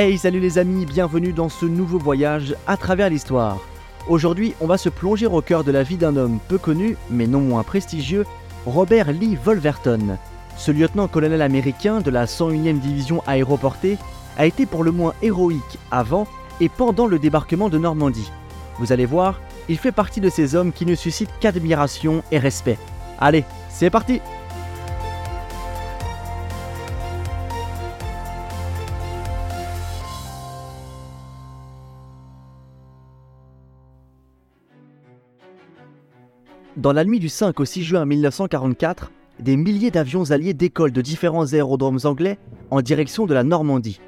Hey, salut les amis, bienvenue dans ce nouveau voyage à travers l'histoire. Aujourd'hui, on va se plonger au cœur de la vie d'un homme peu connu, mais non moins prestigieux, Robert Lee Wolverton. Ce lieutenant-colonel américain de la 101e division aéroportée a été pour le moins héroïque avant et pendant le débarquement de Normandie. Vous allez voir, il fait partie de ces hommes qui ne suscitent qu'admiration et respect. Allez, c'est parti Dans la nuit du 5 au 6 juin 1944, des milliers d'avions alliés décollent de différents aérodromes anglais en direction de la Normandie.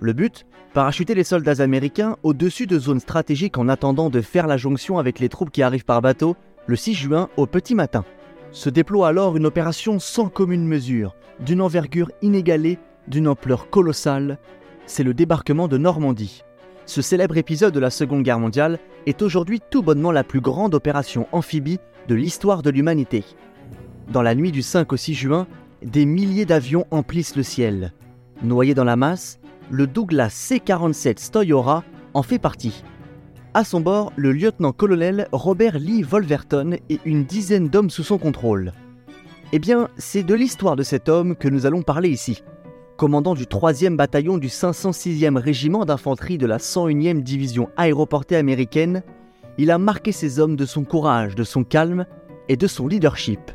Le but? Parachuter les soldats américains au-dessus de zones stratégiques en attendant de faire la jonction avec les troupes qui arrivent par bateau le 6 juin au petit matin. Se déploie alors une opération sans commune mesure, d'une envergure inégalée, d'une ampleur colossale. C'est le débarquement de Normandie. Ce célèbre épisode de la Seconde Guerre mondiale est aujourd'hui tout bonnement la plus grande opération amphibie de l'histoire de l'humanité. Dans la nuit du 5 au 6 juin, des milliers d'avions emplissent le ciel. Noyé dans la masse, le Douglas C-47 Stoyora en fait partie. À son bord, le lieutenant-colonel Robert Lee Wolverton et une dizaine d'hommes sous son contrôle. Eh bien, c'est de l'histoire de cet homme que nous allons parler ici commandant du 3e bataillon du 506e régiment d'infanterie de la 101e division aéroportée américaine, il a marqué ses hommes de son courage, de son calme et de son leadership.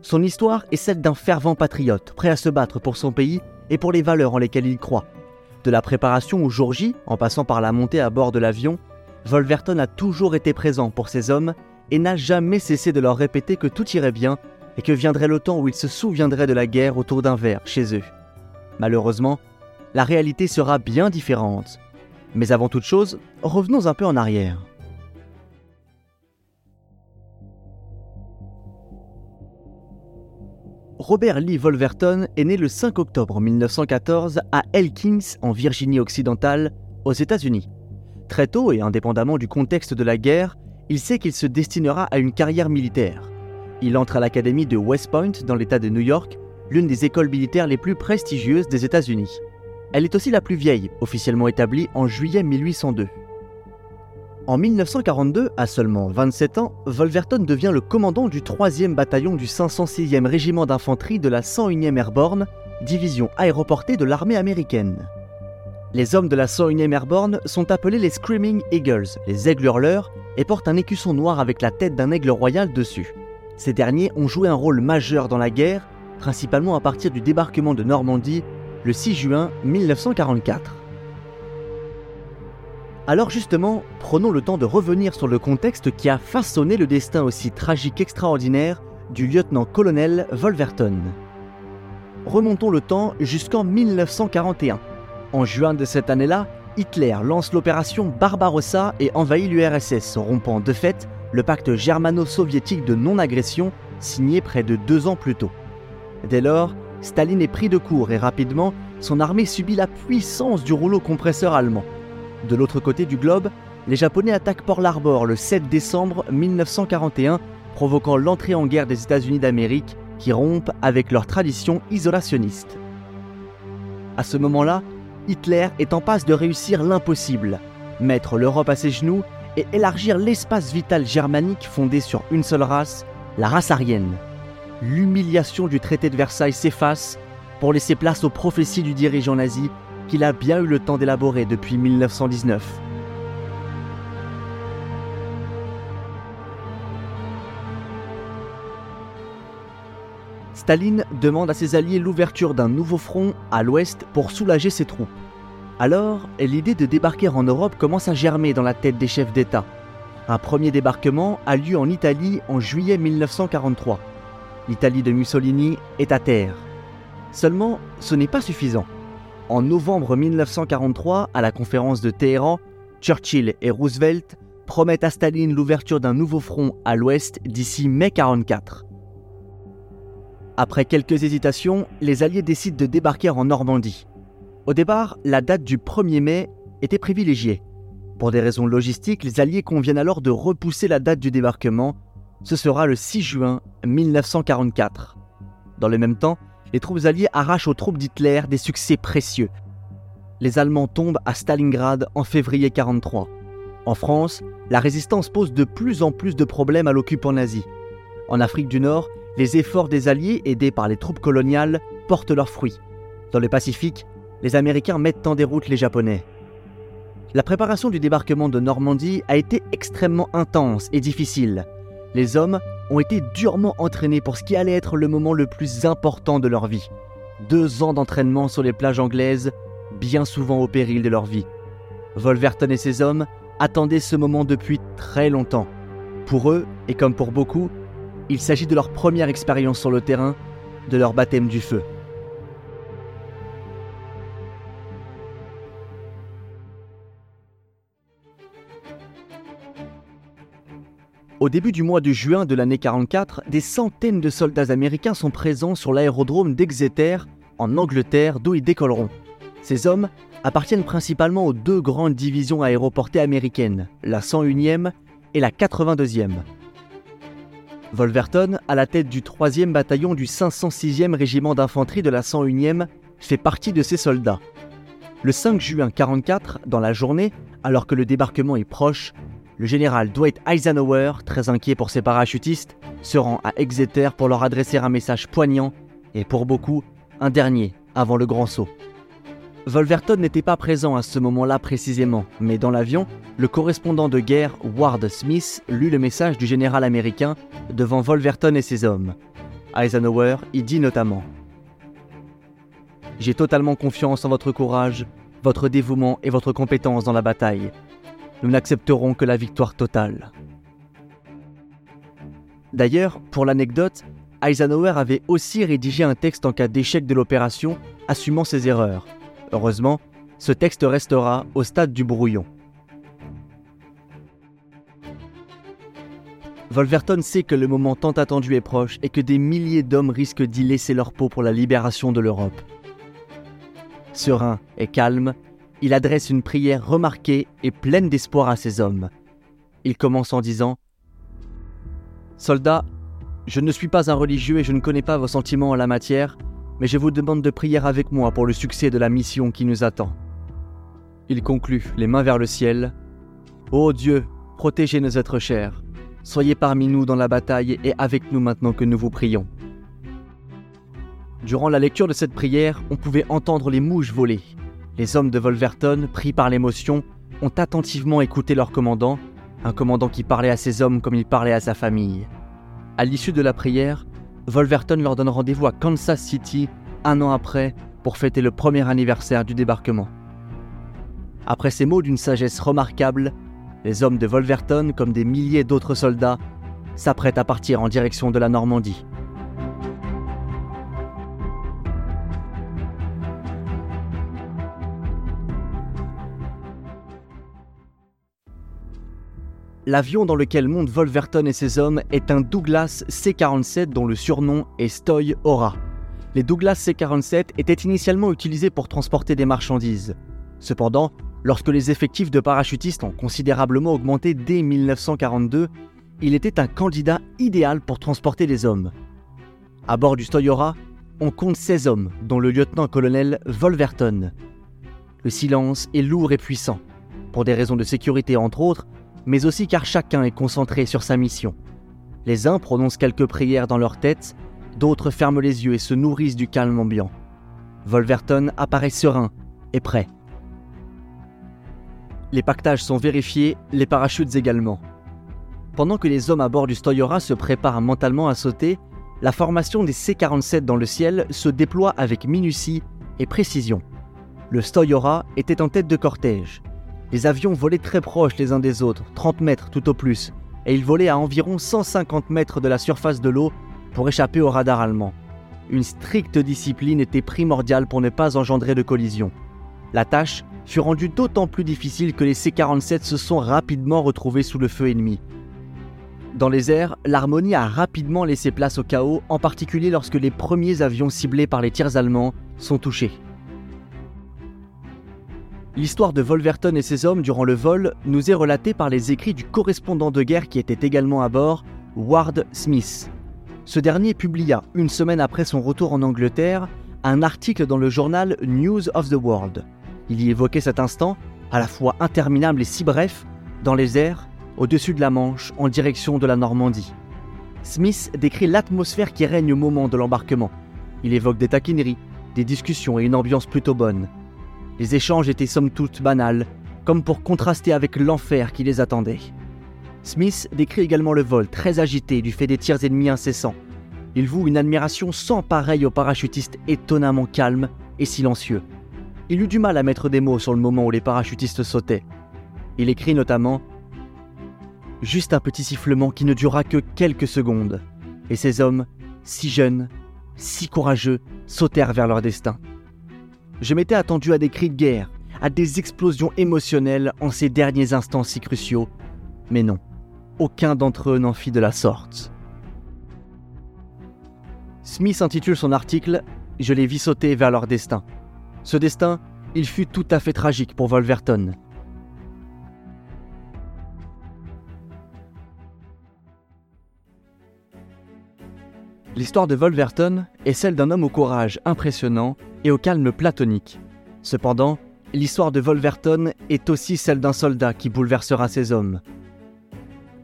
Son histoire est celle d'un fervent patriote, prêt à se battre pour son pays et pour les valeurs en lesquelles il croit. De la préparation au jour J, en passant par la montée à bord de l'avion, Wolverton a toujours été présent pour ses hommes et n'a jamais cessé de leur répéter que tout irait bien et que viendrait le temps où ils se souviendraient de la guerre autour d'un verre chez eux. Malheureusement, la réalité sera bien différente. Mais avant toute chose, revenons un peu en arrière. Robert Lee Wolverton est né le 5 octobre 1914 à Elkins, en Virginie occidentale, aux États-Unis. Très tôt et indépendamment du contexte de la guerre, il sait qu'il se destinera à une carrière militaire. Il entre à l'académie de West Point dans l'État de New York l'une des écoles militaires les plus prestigieuses des États-Unis. Elle est aussi la plus vieille, officiellement établie en juillet 1802. En 1942, à seulement 27 ans, Wolverton devient le commandant du 3e bataillon du 506e régiment d'infanterie de la 101e Airborne, division aéroportée de l'armée américaine. Les hommes de la 101e Airborne sont appelés les Screaming Eagles, les aigles hurleurs, et portent un écusson noir avec la tête d'un aigle royal dessus. Ces derniers ont joué un rôle majeur dans la guerre principalement à partir du débarquement de Normandie le 6 juin 1944. Alors justement, prenons le temps de revenir sur le contexte qui a façonné le destin aussi tragique extraordinaire du lieutenant-colonel Wolverton. Remontons le temps jusqu'en 1941. En juin de cette année-là, Hitler lance l'opération Barbarossa et envahit l'URSS, rompant de fait le pacte germano-soviétique de non-agression signé près de deux ans plus tôt. Dès lors, Staline est pris de court et rapidement, son armée subit la puissance du rouleau compresseur allemand. De l'autre côté du globe, les Japonais attaquent Port Harbor le 7 décembre 1941, provoquant l'entrée en guerre des États-Unis d'Amérique qui rompent avec leur tradition isolationniste. À ce moment-là, Hitler est en passe de réussir l'impossible, mettre l'Europe à ses genoux et élargir l'espace vital germanique fondé sur une seule race, la race aryenne l'humiliation du traité de Versailles s'efface pour laisser place aux prophéties du dirigeant nazi qu'il a bien eu le temps d'élaborer depuis 1919. Staline demande à ses alliés l'ouverture d'un nouveau front à l'ouest pour soulager ses troupes. Alors, l'idée de débarquer en Europe commence à germer dans la tête des chefs d'État. Un premier débarquement a lieu en Italie en juillet 1943 l'Italie de Mussolini est à terre. Seulement, ce n'est pas suffisant. En novembre 1943, à la conférence de Téhéran, Churchill et Roosevelt promettent à Staline l'ouverture d'un nouveau front à l'ouest d'ici mai 1944. Après quelques hésitations, les Alliés décident de débarquer en Normandie. Au départ, la date du 1er mai était privilégiée. Pour des raisons logistiques, les Alliés conviennent alors de repousser la date du débarquement ce sera le 6 juin 1944. Dans le même temps, les troupes alliées arrachent aux troupes d'Hitler des succès précieux. les Allemands tombent à Stalingrad en février 1943. En France, la résistance pose de plus en plus de problèmes à l'occupant nazi. En Afrique du Nord, les efforts des Alliés, aidés par les troupes coloniales, portent leurs fruits. Dans le Pacifique, les Américains mettent en déroute les Japonais. La préparation du débarquement de Normandie a été extrêmement intense et difficile. Les hommes ont été durement entraînés pour ce qui allait être le moment le plus important de leur vie. Deux ans d'entraînement sur les plages anglaises, bien souvent au péril de leur vie. Wolverton et ses hommes attendaient ce moment depuis très longtemps. Pour eux, et comme pour beaucoup, il s'agit de leur première expérience sur le terrain, de leur baptême du feu. Au début du mois de juin de l'année 44, des centaines de soldats américains sont présents sur l'aérodrome d'Exeter, en Angleterre, d'où ils décolleront. Ces hommes appartiennent principalement aux deux grandes divisions aéroportées américaines, la 101e et la 82e. Wolverton, à la tête du 3e bataillon du 506e régiment d'infanterie de la 101e, fait partie de ces soldats. Le 5 juin 44, dans la journée, alors que le débarquement est proche, le général Dwight Eisenhower, très inquiet pour ses parachutistes, se rend à Exeter pour leur adresser un message poignant et pour beaucoup, un dernier avant le grand saut. Wolverton n'était pas présent à ce moment-là précisément, mais dans l'avion, le correspondant de guerre Ward Smith lut le message du général américain devant Wolverton et ses hommes. Eisenhower y dit notamment J'ai totalement confiance en votre courage, votre dévouement et votre compétence dans la bataille nous n'accepterons que la victoire totale. D'ailleurs, pour l'anecdote, Eisenhower avait aussi rédigé un texte en cas d'échec de l'opération, assumant ses erreurs. Heureusement, ce texte restera au stade du brouillon. Wolverton sait que le moment tant attendu est proche et que des milliers d'hommes risquent d'y laisser leur peau pour la libération de l'Europe. Serein et calme, il adresse une prière remarquée et pleine d'espoir à ses hommes. Il commence en disant Soldats, je ne suis pas un religieux et je ne connais pas vos sentiments en la matière, mais je vous demande de prier avec moi pour le succès de la mission qui nous attend. Il conclut, les mains vers le ciel Ô Dieu, protégez nos êtres chers. Soyez parmi nous dans la bataille et avec nous maintenant que nous vous prions. Durant la lecture de cette prière, on pouvait entendre les mouches voler, les hommes de Wolverton, pris par l'émotion, ont attentivement écouté leur commandant, un commandant qui parlait à ses hommes comme il parlait à sa famille. À l'issue de la prière, Wolverton leur donne rendez-vous à Kansas City un an après pour fêter le premier anniversaire du débarquement. Après ces mots d'une sagesse remarquable, les hommes de Wolverton, comme des milliers d'autres soldats, s'apprêtent à partir en direction de la Normandie. L'avion dans lequel montent Wolverton et ses hommes est un Douglas C-47 dont le surnom est Stoy Aura. Les Douglas C-47 étaient initialement utilisés pour transporter des marchandises. Cependant, lorsque les effectifs de parachutistes ont considérablement augmenté dès 1942, il était un candidat idéal pour transporter des hommes. À bord du Aura, on compte 16 hommes, dont le lieutenant-colonel Wolverton. Le silence est lourd et puissant. Pour des raisons de sécurité entre autres, mais aussi car chacun est concentré sur sa mission. Les uns prononcent quelques prières dans leur tête, d'autres ferment les yeux et se nourrissent du calme ambiant. Wolverton apparaît serein et prêt. Les pactages sont vérifiés, les parachutes également. Pendant que les hommes à bord du Stoyora se préparent mentalement à sauter, la formation des C-47 dans le ciel se déploie avec minutie et précision. Le Stoyora était en tête de cortège. Les avions volaient très proches les uns des autres, 30 mètres tout au plus, et ils volaient à environ 150 mètres de la surface de l'eau pour échapper au radar allemand. Une stricte discipline était primordiale pour ne pas engendrer de collision. La tâche fut rendue d'autant plus difficile que les C-47 se sont rapidement retrouvés sous le feu ennemi. Dans les airs, l'harmonie a rapidement laissé place au chaos, en particulier lorsque les premiers avions ciblés par les tirs allemands sont touchés. L'histoire de Wolverton et ses hommes durant le vol nous est relatée par les écrits du correspondant de guerre qui était également à bord, Ward Smith. Ce dernier publia, une semaine après son retour en Angleterre, un article dans le journal News of the World. Il y évoquait cet instant, à la fois interminable et si bref, dans les airs, au-dessus de la Manche, en direction de la Normandie. Smith décrit l'atmosphère qui règne au moment de l'embarquement. Il évoque des taquineries, des discussions et une ambiance plutôt bonne. Les échanges étaient somme toute banals, comme pour contraster avec l'enfer qui les attendait. Smith décrit également le vol très agité du fait des tirs ennemis incessants. Il voue une admiration sans pareille aux parachutistes étonnamment calmes et silencieux. Il eut du mal à mettre des mots sur le moment où les parachutistes sautaient. Il écrit notamment Juste un petit sifflement qui ne dura que quelques secondes, et ces hommes, si jeunes, si courageux, sautèrent vers leur destin. Je m'étais attendu à des cris de guerre, à des explosions émotionnelles en ces derniers instants si cruciaux, mais non, aucun d'entre eux n'en fit de la sorte. Smith intitule son article Je les vis sauter vers leur destin. Ce destin, il fut tout à fait tragique pour Wolverton. L'histoire de Wolverton est celle d'un homme au courage impressionnant et au calme platonique. Cependant, l'histoire de Wolverton est aussi celle d'un soldat qui bouleversera ses hommes.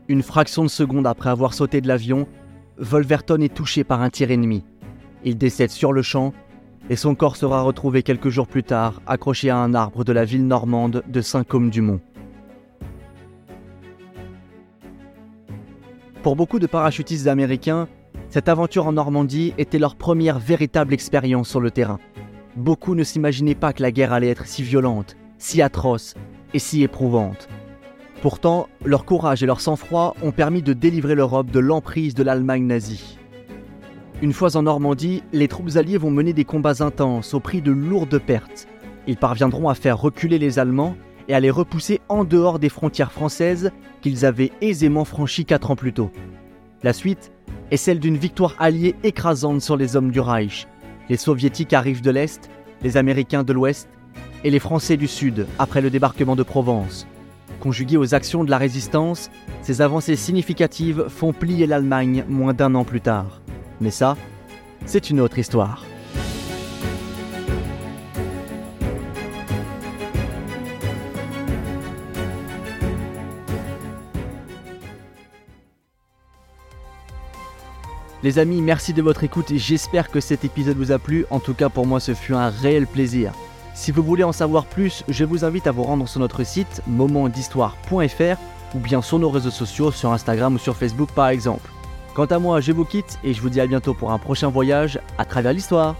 Une fraction de seconde après avoir sauté de l'avion, Wolverton est touché par un tir ennemi. Il décède sur le champ et son corps sera retrouvé quelques jours plus tard accroché à un arbre de la ville normande de Saint-Côme-du-Mont. Pour beaucoup de parachutistes américains, cette aventure en Normandie était leur première véritable expérience sur le terrain. Beaucoup ne s'imaginaient pas que la guerre allait être si violente, si atroce et si éprouvante. Pourtant, leur courage et leur sang-froid ont permis de délivrer l'Europe de l'emprise de l'Allemagne nazie. Une fois en Normandie, les troupes alliées vont mener des combats intenses au prix de lourdes pertes. Ils parviendront à faire reculer les Allemands et à les repousser en dehors des frontières françaises qu'ils avaient aisément franchies quatre ans plus tôt. La suite est celle d'une victoire alliée écrasante sur les hommes du Reich. Les soviétiques arrivent de l'Est, les Américains de l'Ouest et les Français du Sud après le débarquement de Provence. Conjuguées aux actions de la résistance, ces avancées significatives font plier l'Allemagne moins d'un an plus tard. Mais ça, c'est une autre histoire. Les amis, merci de votre écoute et j'espère que cet épisode vous a plu. En tout cas, pour moi, ce fut un réel plaisir. Si vous voulez en savoir plus, je vous invite à vous rendre sur notre site momentdhistoire.fr ou bien sur nos réseaux sociaux, sur Instagram ou sur Facebook par exemple. Quant à moi, je vous quitte et je vous dis à bientôt pour un prochain voyage à travers l'histoire.